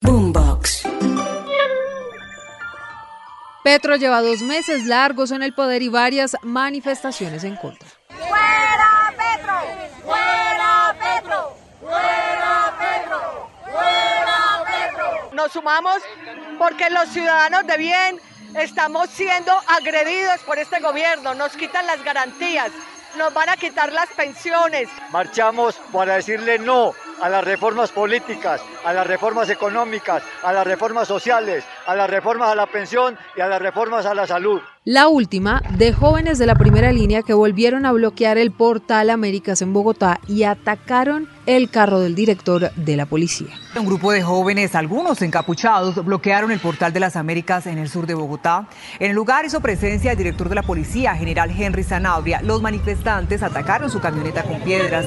Boombox. Petro lleva dos meses largos en el poder y varias manifestaciones en contra. ¡Fuera Petro! ¡Fuera Petro! ¡Fuera Petro! ¡Fuera Petro! Nos sumamos porque los ciudadanos de bien estamos siendo agredidos por este gobierno, nos quitan las garantías, nos van a quitar las pensiones. Marchamos para decirle no a las reformas políticas, a las reformas económicas, a las reformas sociales, a las reformas a la pensión y a las reformas a la salud. La última, de jóvenes de la primera línea que volvieron a bloquear el portal Américas en Bogotá y atacaron el carro del director de la policía. Un grupo de jóvenes, algunos encapuchados, bloquearon el portal de las Américas en el sur de Bogotá. En el lugar hizo presencia el director de la policía, general Henry Zanabria. Los manifestantes atacaron su camioneta con piedras.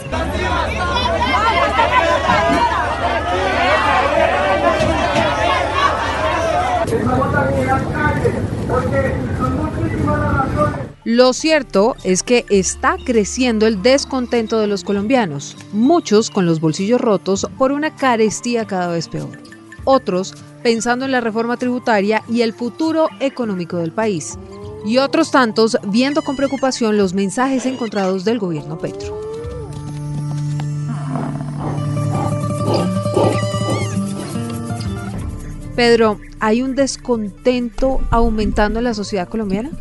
Lo cierto es que está creciendo el descontento de los colombianos, muchos con los bolsillos rotos por una carestía cada vez peor, otros pensando en la reforma tributaria y el futuro económico del país, y otros tantos viendo con preocupación los mensajes encontrados del gobierno Petro. Pedro, ¿hay un descontento aumentando en la sociedad colombiana?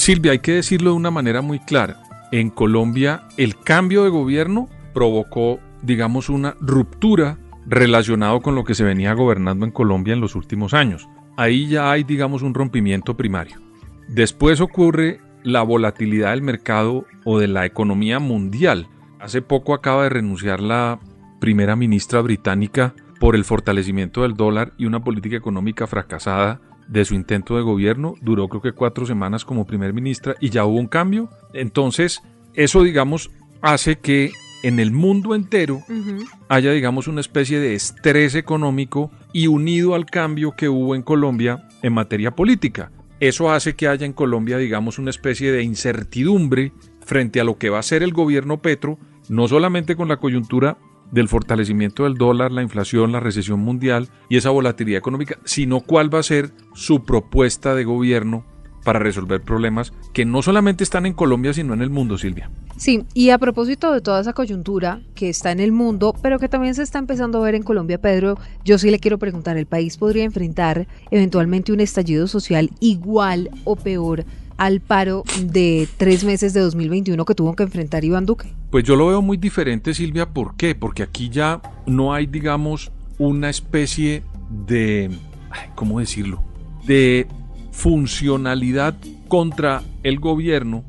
Silvia, hay que decirlo de una manera muy clara. En Colombia el cambio de gobierno provocó, digamos, una ruptura relacionado con lo que se venía gobernando en Colombia en los últimos años. Ahí ya hay, digamos, un rompimiento primario. Después ocurre la volatilidad del mercado o de la economía mundial. Hace poco acaba de renunciar la primera ministra británica por el fortalecimiento del dólar y una política económica fracasada de su intento de gobierno. Duró creo que cuatro semanas como primer ministra y ya hubo un cambio. Entonces, eso digamos hace que en el mundo entero haya digamos una especie de estrés económico y unido al cambio que hubo en Colombia en materia política. Eso hace que haya en Colombia digamos una especie de incertidumbre frente a lo que va a ser el gobierno Petro, no solamente con la coyuntura del fortalecimiento del dólar, la inflación, la recesión mundial y esa volatilidad económica, sino cuál va a ser su propuesta de gobierno para resolver problemas que no solamente están en Colombia, sino en el mundo, Silvia. Sí, y a propósito de toda esa coyuntura que está en el mundo, pero que también se está empezando a ver en Colombia, Pedro, yo sí le quiero preguntar, ¿el país podría enfrentar eventualmente un estallido social igual o peor al paro de tres meses de 2021 que tuvo que enfrentar Iván Duque? Pues yo lo veo muy diferente, Silvia. ¿Por qué? Porque aquí ya no hay, digamos, una especie de, ¿cómo decirlo? De funcionalidad contra el gobierno,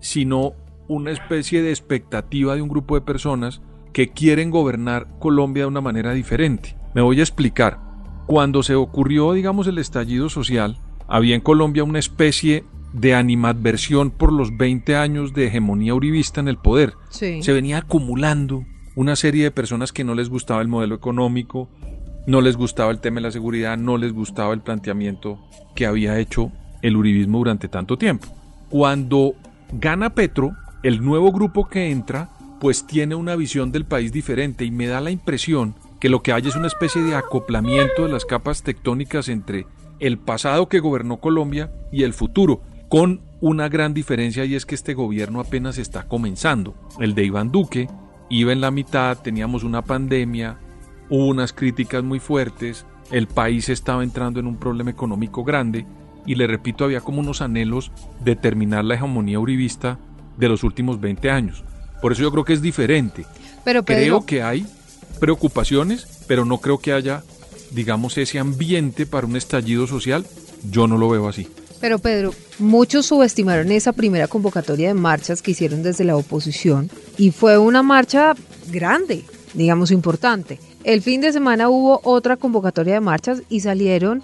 sino una especie de expectativa de un grupo de personas que quieren gobernar Colombia de una manera diferente. Me voy a explicar. Cuando se ocurrió, digamos, el estallido social, había en Colombia una especie de animadversión por los 20 años de hegemonía uribista en el poder. Se venía acumulando una serie de personas que no les gustaba el modelo económico, no les gustaba el tema de la seguridad, no les gustaba el planteamiento que había hecho el uribismo durante tanto tiempo. Cuando gana Petro, el nuevo grupo que entra, pues tiene una visión del país diferente y me da la impresión que lo que hay es una especie de acoplamiento de las capas tectónicas entre el pasado que gobernó Colombia y el futuro con una gran diferencia y es que este gobierno apenas está comenzando. El de Iván Duque iba en la mitad, teníamos una pandemia, hubo unas críticas muy fuertes, el país estaba entrando en un problema económico grande y le repito, había como unos anhelos de terminar la hegemonía uribista de los últimos 20 años. Por eso yo creo que es diferente. Pero creo que hay preocupaciones, pero no creo que haya, digamos, ese ambiente para un estallido social. Yo no lo veo así. Pero Pedro, muchos subestimaron esa primera convocatoria de marchas que hicieron desde la oposición y fue una marcha grande, digamos importante. El fin de semana hubo otra convocatoria de marchas y salieron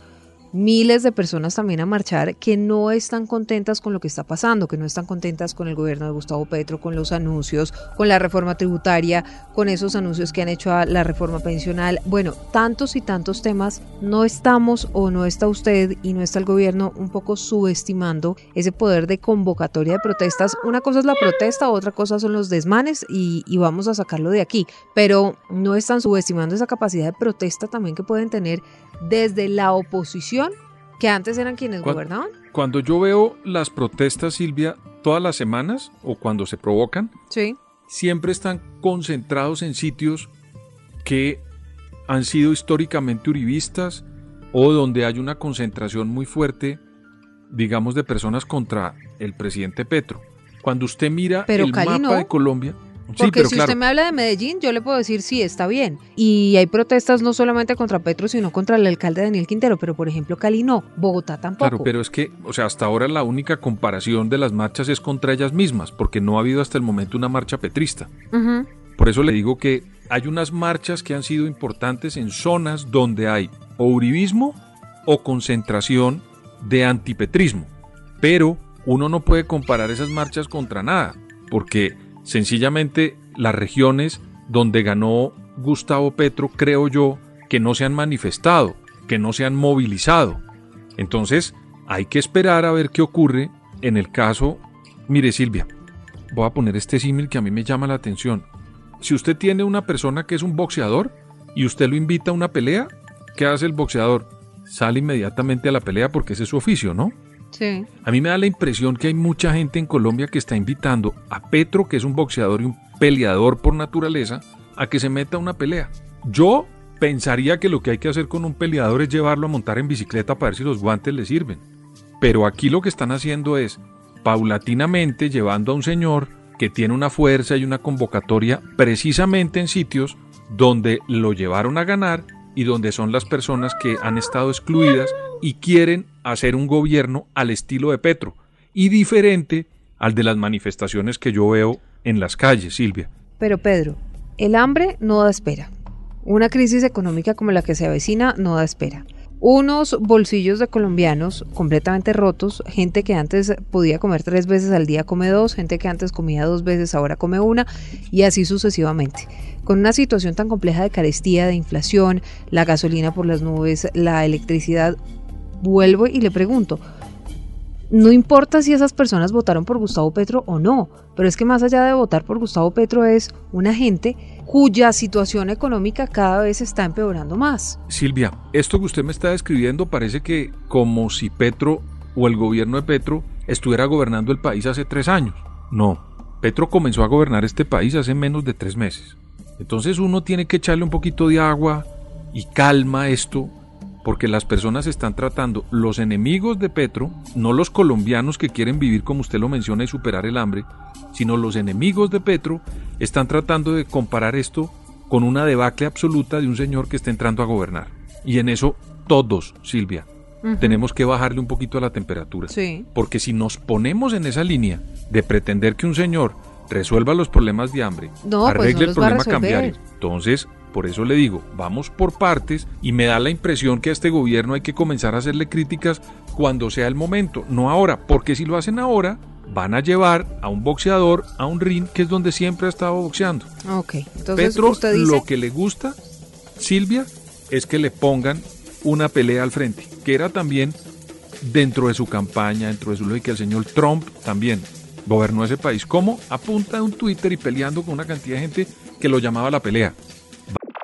miles de personas también a marchar que no están contentas con lo que está pasando, que no están contentas con el gobierno de Gustavo Petro, con los anuncios, con la reforma tributaria, con esos anuncios que han hecho a la reforma pensional. Bueno, tantos y tantos temas, no estamos o no está usted y no está el gobierno un poco subestimando ese poder de convocatoria de protestas. Una cosa es la protesta, otra cosa son los desmanes y, y vamos a sacarlo de aquí, pero no están subestimando esa capacidad de protesta también que pueden tener desde la oposición que antes eran quienes Cuan- gobernaban. Cuando yo veo las protestas, Silvia, todas las semanas o cuando se provocan, Sí. siempre están concentrados en sitios que han sido históricamente uribistas o donde hay una concentración muy fuerte, digamos, de personas contra el presidente Petro. Cuando usted mira Pero el Cali mapa no. de Colombia, sí, Porque pero si claro, usted me habla de Medellín, yo le puedo decir sí, está bien. Y hay protestas no solamente contra Petro, sino contra el alcalde Daniel Quintero. Pero, por ejemplo, Cali no, Bogotá tampoco. Claro, pero es que, o sea, hasta ahora la única comparación de las marchas es contra ellas mismas, porque no ha habido hasta el momento una marcha petrista. Por eso le digo que hay unas marchas que han sido importantes en zonas donde hay o uribismo o concentración de antipetrismo. Pero uno no puede comparar esas marchas contra nada, porque sencillamente las regiones donde ganó Gustavo Petro, creo yo, que no se han manifestado, que no se han movilizado. Entonces, hay que esperar a ver qué ocurre en el caso. Mire, Silvia, voy a poner este símil que a mí me llama la atención. Si usted tiene una persona que es un boxeador y usted lo invita a una pelea, ¿qué hace el boxeador? Sale inmediatamente a la pelea porque ese es su oficio, ¿no? A mí me da la impresión que hay mucha gente en Colombia que está invitando a Petro, que es un boxeador y un peleador por naturaleza, a que se meta a una pelea. Yo pensaría que lo que hay que hacer con un peleador es llevarlo a montar en bicicleta para ver si los guantes le sirven. Pero aquí lo que están haciendo es, paulatinamente, llevando a un señor que tiene una fuerza y una convocatoria precisamente en sitios donde lo llevaron a ganar y donde son las personas que han estado excluidas y quieren hacer un gobierno al estilo de Petro y diferente al de las manifestaciones que yo veo en las calles, Silvia. Pero, Pedro, el hambre no da espera. Una crisis económica como la que se avecina no da espera. Unos bolsillos de colombianos completamente rotos, gente que antes podía comer tres veces al día come dos, gente que antes comía dos veces ahora come una y así sucesivamente. Con una situación tan compleja de carestía, de inflación, la gasolina por las nubes, la electricidad, vuelvo y le pregunto, no importa si esas personas votaron por Gustavo Petro o no, pero es que más allá de votar por Gustavo Petro es una gente cuya situación económica cada vez está empeorando más. Silvia, esto que usted me está describiendo parece que como si Petro o el gobierno de Petro estuviera gobernando el país hace tres años. No, Petro comenzó a gobernar este país hace menos de tres meses. Entonces uno tiene que echarle un poquito de agua y calma esto, porque las personas están tratando los enemigos de Petro, no los colombianos que quieren vivir como usted lo menciona y superar el hambre, sino los enemigos de Petro están tratando de comparar esto con una debacle absoluta de un señor que está entrando a gobernar. Y en eso todos, Silvia, tenemos que bajarle un poquito a la temperatura. Sí. Porque si nos ponemos en esa línea de pretender que un señor resuelva los problemas de hambre, No, pues no arregle el problema cambiario, entonces, por eso le digo, vamos por partes y me da la impresión que a este gobierno hay que comenzar a hacerle críticas cuando sea el momento, no ahora, porque si lo hacen ahora, van a llevar a un boxeador a un ring que es donde siempre ha estado boxeando. Ok, entonces Petro usted dice... lo que le gusta, Silvia, es que le pongan una pelea al frente, que era también dentro de su campaña, dentro de su lógica, el señor Trump también gobernó ese país, como a punta de un Twitter y peleando con una cantidad de gente que lo llamaba la pelea.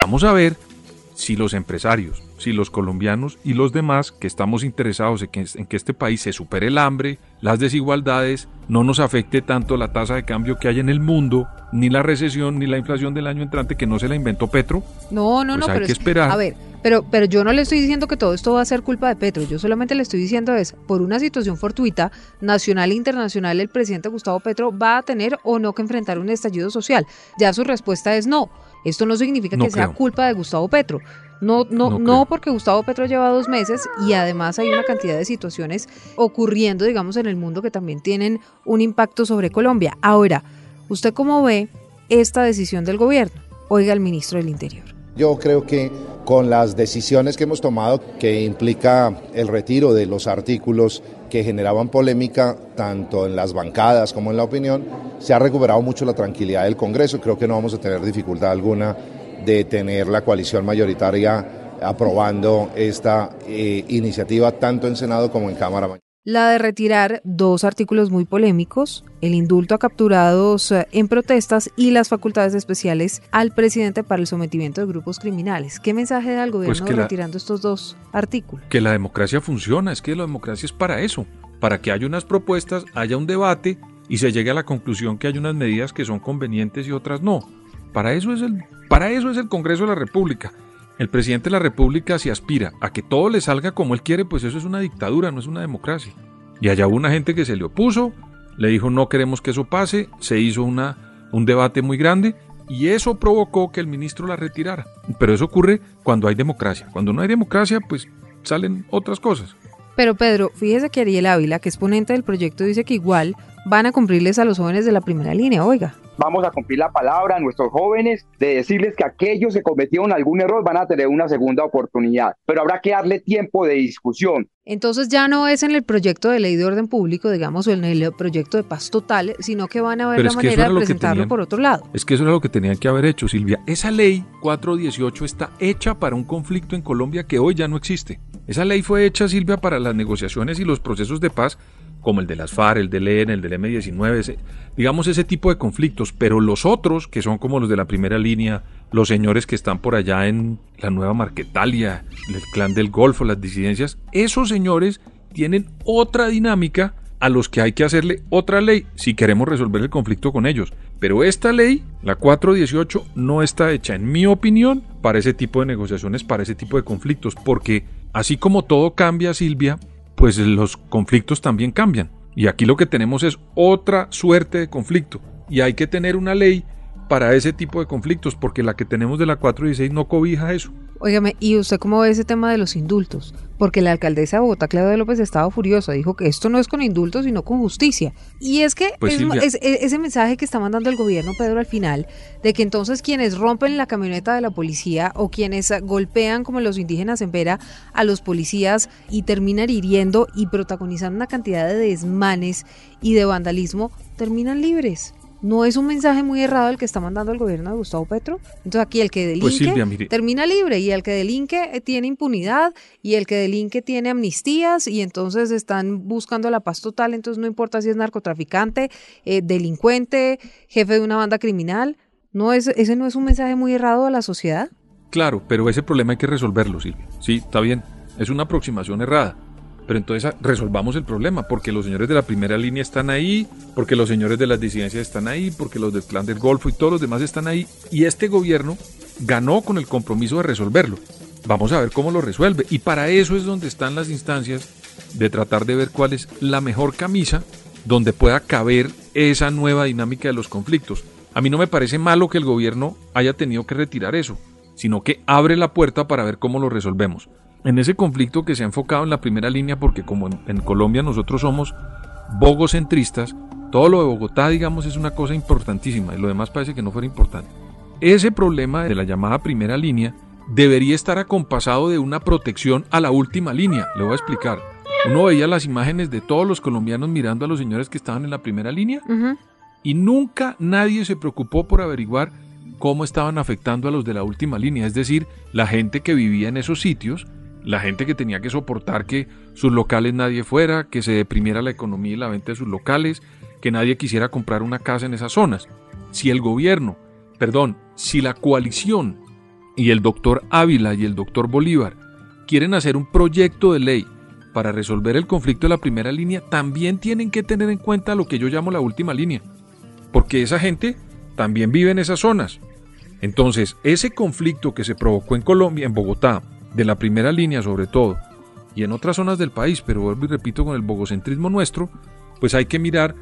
Vamos a ver si los empresarios si los colombianos y los demás que estamos interesados en que, en que, este país se supere el hambre, las desigualdades, no nos afecte tanto la tasa de cambio que hay en el mundo, ni la recesión, ni la inflación del año entrante que no se la inventó Petro. No, no, pues no, hay pero que es- esperar. a ver, pero, pero yo no le estoy diciendo que todo esto va a ser culpa de Petro, yo solamente le estoy diciendo es, por una situación fortuita, nacional e internacional, el presidente Gustavo Petro va a tener o no que enfrentar un estallido social. Ya su respuesta es no. Esto no significa No que sea culpa de Gustavo Petro. No, no, No no, porque Gustavo Petro lleva dos meses y además hay una cantidad de situaciones ocurriendo, digamos, en el mundo que también tienen un impacto sobre Colombia. Ahora, ¿usted cómo ve esta decisión del gobierno? Oiga al ministro del Interior. Yo creo que con las decisiones que hemos tomado, que implica el retiro de los artículos que generaban polémica, tanto en las bancadas como en la opinión, se ha recuperado mucho la tranquilidad del Congreso. Creo que no vamos a tener dificultad alguna de tener la coalición mayoritaria aprobando esta eh, iniciativa tanto en Senado como en Cámara. La de retirar dos artículos muy polémicos, el indulto a capturados eh, en protestas y las facultades especiales al presidente para el sometimiento de grupos criminales. ¿Qué mensaje da el gobierno Pues la- retirando estos dos artículos? que la democracia funciona, es que la democracia es para eso, para que haya unas propuestas, haya un debate y se llegue a la conclusión que hay unas medidas que son convenientes y otras no. Para eso es el, para eso es el Congreso de la República. El presidente de la República si aspira a que todo le salga como él quiere, pues eso es una dictadura, no es una democracia. Y allá hubo una gente que se le opuso, le dijo no queremos que eso pase, se hizo una, un debate muy grande y eso provocó que el ministro la retirara. Pero eso ocurre cuando hay democracia. Cuando no hay democracia, pues salen otras cosas. Pero Pedro, fíjese que Ariel Ávila, que es ponente del proyecto, dice que igual van a cumplirles a los jóvenes de la primera línea, oiga. Vamos a cumplir la palabra a nuestros jóvenes de decirles que aquellos que cometieron algún error van a tener una segunda oportunidad, pero habrá que darle tiempo de discusión. Entonces ya no es en el proyecto de ley de orden público, digamos, o en el proyecto de paz total, sino que van a ver Pero la manera era de presentarlo tenían. por otro lado. Es que eso era lo que tenían que haber hecho, Silvia. Esa ley 418 está hecha para un conflicto en Colombia que hoy ya no existe. Esa ley fue hecha, Silvia, para las negociaciones y los procesos de paz, como el de las FARC, el del EN, el del M19, ese- digamos ese tipo de conflictos. Pero los otros, que son como los de la primera línea, los señores que están por allá en la Nueva Marquetalia, el clan del Golfo, las disidencias, esos señores tienen otra dinámica a los que hay que hacerle otra ley si queremos resolver el conflicto con ellos. Pero esta ley, la 418, no está hecha, en mi opinión, para ese tipo de negociaciones, para ese tipo de conflictos, porque así como todo cambia, Silvia, pues los conflictos también cambian. Y aquí lo que tenemos es otra suerte de conflicto. Y hay que tener una ley para ese tipo de conflictos, porque la que tenemos de la 416 no cobija eso. Óigame, ¿y usted cómo ve ese tema de los indultos? Porque la alcaldesa de Bogotá, Claudia López, estaba furiosa. Dijo que esto no es con indultos, sino con justicia. Y es que Pues, es- es- ese mensaje que está mandando el gobierno, Pedro, al final, de que entonces quienes rompen la camioneta de la policía o quienes golpean, como los indígenas en Vera, a los policías y terminan hiriendo y protagonizando una cantidad de desmanes y de vandalismo, terminan libres. ¿No es un mensaje muy errado el que está mandando el gobierno de Gustavo Petro? Entonces aquí el que delinque Pues, Silvia, mire. termina libre y el que delinque eh, tiene impunidad y el que delinque tiene amnistías y entonces están buscando la paz total, entonces no importa si es narcotraficante, eh, delincuente, jefe de una banda criminal. ¿No es, ¿Ese no es un mensaje muy errado a la sociedad? Claro, pero ese problema hay que resolverlo, Silvia. Sí, está bien. Es una aproximación errada. Pero entonces ah, resolvamos el problema, porque los señores de la primera línea están ahí, porque los señores de las disidencias están ahí, porque los del clan del Golfo y todos los demás están ahí. Y este gobierno ganó con el compromiso de resolverlo. Vamos a ver cómo lo resuelve. Y para eso es donde están las instancias de tratar de ver cuál es la mejor camisa donde pueda caber esa nueva dinámica de los conflictos. A mí no me parece malo que el gobierno haya tenido que retirar eso, sino que abre la puerta para ver cómo lo resolvemos. En ese conflicto que se ha enfocado en la primera línea, porque como en, en Colombia nosotros somos bogocentristas, todo lo de Bogotá, digamos, es una cosa importantísima y lo demás parece que no fuera importante. Ese problema de la llamada primera línea debería estar acompasado de una protección a la última línea. Le voy a explicar. Uno veía las imágenes de todos los colombianos mirando a los señores que estaban en la primera línea y nunca nadie se preocupó por averiguar cómo estaban afectando a los de la última línea, es decir, la gente que vivía en esos sitios, la gente que tenía que soportar que sus locales nadie fuera, que se deprimiera la economía y la venta de sus locales, que nadie quisiera comprar una casa en esas zonas. Si el gobierno, perdón, si la coalición y el doctor Ávila y el doctor Bolívar quieren hacer un proyecto de ley para resolver el conflicto de la primera línea, también tienen que tener en cuenta lo que yo llamo la última línea, porque esa gente también vive en esas zonas. Entonces, ese conflicto que se provocó en Colombia, en Bogotá, de la primera línea sobre todo, y en otras zonas del país, pero vuelvo y repito con el bogocentrismo nuestro, pues hay que mirar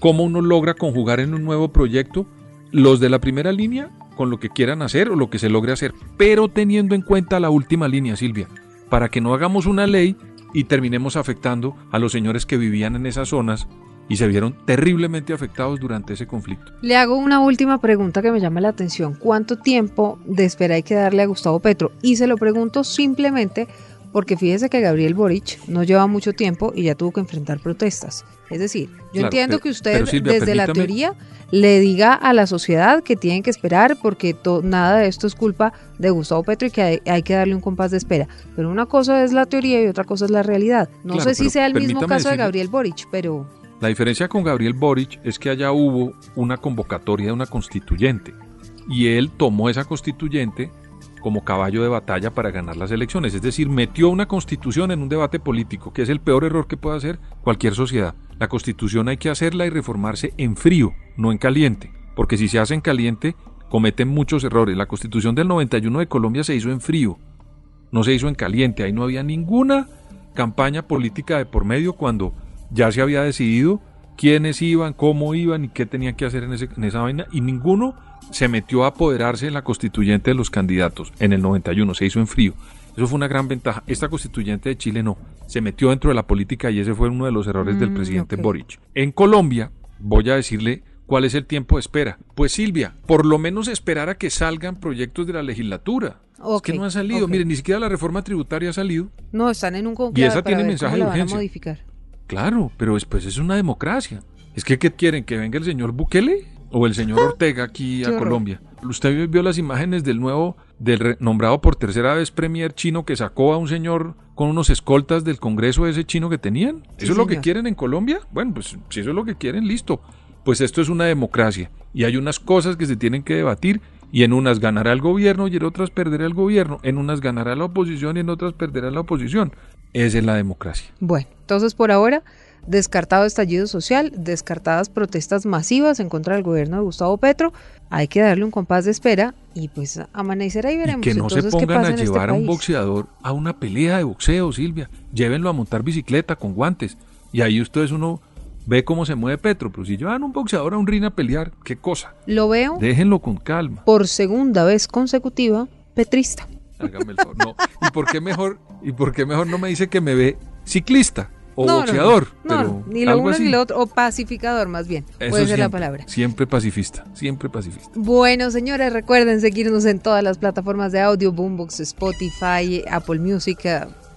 cómo uno logra conjugar en un nuevo proyecto los de la primera línea con lo que quieran hacer o lo que se logre hacer, pero teniendo en cuenta la última línea, Silvia, para que no hagamos una ley y terminemos afectando a los señores que vivían en esas zonas y se vieron terriblemente afectados durante ese conflicto. Le hago una última pregunta que me llama la atención. ¿Cuánto tiempo de espera hay que darle a Gustavo Petro? Y se lo pregunto simplemente porque fíjese que Gabriel Boric no lleva mucho tiempo y ya tuvo que enfrentar protestas. Es decir, yo Claro, entiendo pero- que usted Silvia, desde la teoría le diga a la sociedad que tienen que esperar porque nada de esto es culpa de Gustavo Petro y que hay, hay que darle un compás de espera. Pero una cosa es la teoría y otra cosa es la realidad. No Claro, sé si sea el mismo caso de Gabriel Boric, pero La diferencia con Gabriel Boric es que allá hubo una convocatoria de una constituyente y él tomó esa constituyente como caballo de batalla para ganar las elecciones, es decir, metió una constitución en un debate político, que es el peor error que puede hacer cualquier sociedad. La constitución hay que hacerla y reformarse en frío, no en caliente, porque si se hace en caliente cometen muchos errores. La constitución del 91 de Colombia se hizo en frío, no se hizo en caliente, ahí no había ninguna campaña política de por medio cuando ya se había decidido quiénes iban, cómo iban y qué tenían que hacer en, ese- en esa vaina y ninguno se metió a apoderarse en la constituyente de los candidatos en el 91, se hizo en frío. Eso fue una gran ventaja. Esta constituyente de Chile no, se metió dentro de la política y ese fue uno de los errores del Mm, presidente ok. Boric. En Colombia, voy a decirle cuál es el tiempo de espera. Pues Silvia, por lo menos esperar a que salgan proyectos de la legislatura. Es Ok, que no han salido. ok. Miren, ni siquiera la reforma tributaria ha salido. no están en un conclave esa para tiene ver mensaje cómo de la van a urgencia. modificar. Claro, pero después es una democracia. Es que, ¿qué quieren? ¿Que venga el señor Bukele o el señor Ortega aquí a. Colombia? Usted vio las imágenes del nuevo, del nombrado por tercera vez premier chino que sacó a un señor con unos escoltas del Congreso ese chino que tenían. Sí, ¿Eso es lo que quieren en Colombia? Bueno, pues si eso es lo que quieren, listo. Pues esto es una democracia y hay unas cosas que se tienen que debatir y en unas ganará el gobierno y en otras perderá el gobierno, en unas ganará la oposición y en otras perderá la oposición. Es la democracia. Bueno, entonces por ahora, descartado estallido social, descartadas protestas masivas en contra del gobierno de Gustavo Petro, hay que darle un compás de espera y pues amanecerá y Y veremos que no se entonces pongan a en este llevar a un boxeador a una pelea de boxeo, Silvia. Llévenlo a montar bicicleta con guantes. Y ahí ustedes uno ve cómo se mueve Petro. Pero si llevan un boxeador a un ring a pelear, qué cosa. Lo veo Déjenlo con calma. por segunda vez consecutiva petrista. Hágame el favor. No. ¿Y por qué mejor, y por qué mejor no me dice que me ve ciclista o No, boxeador? No, pero ni lo uno así. ni lo otro, o pacificador más bien, Eso puede ser la siempre, palabra. Siempre pacifista, siempre pacifista. Bueno, señores, recuerden seguirnos en todas las plataformas de audio, Boombox, Spotify, Apple Music,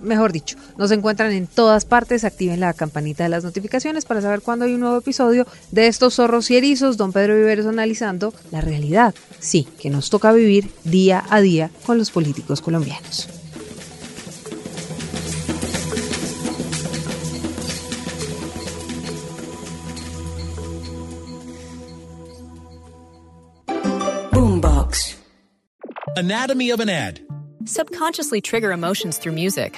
mejor dicho, nos encuentran en todas partes, activen la campanita de las notificaciones para saber cuándo hay un nuevo episodio de estos zorros y erizos, don Pedro Viveros analizando la realidad, sí, que nos toca vivir día a día con los políticos colombianos. Boombox. Anatomy of an ad. Subconsciously trigger emotions through music.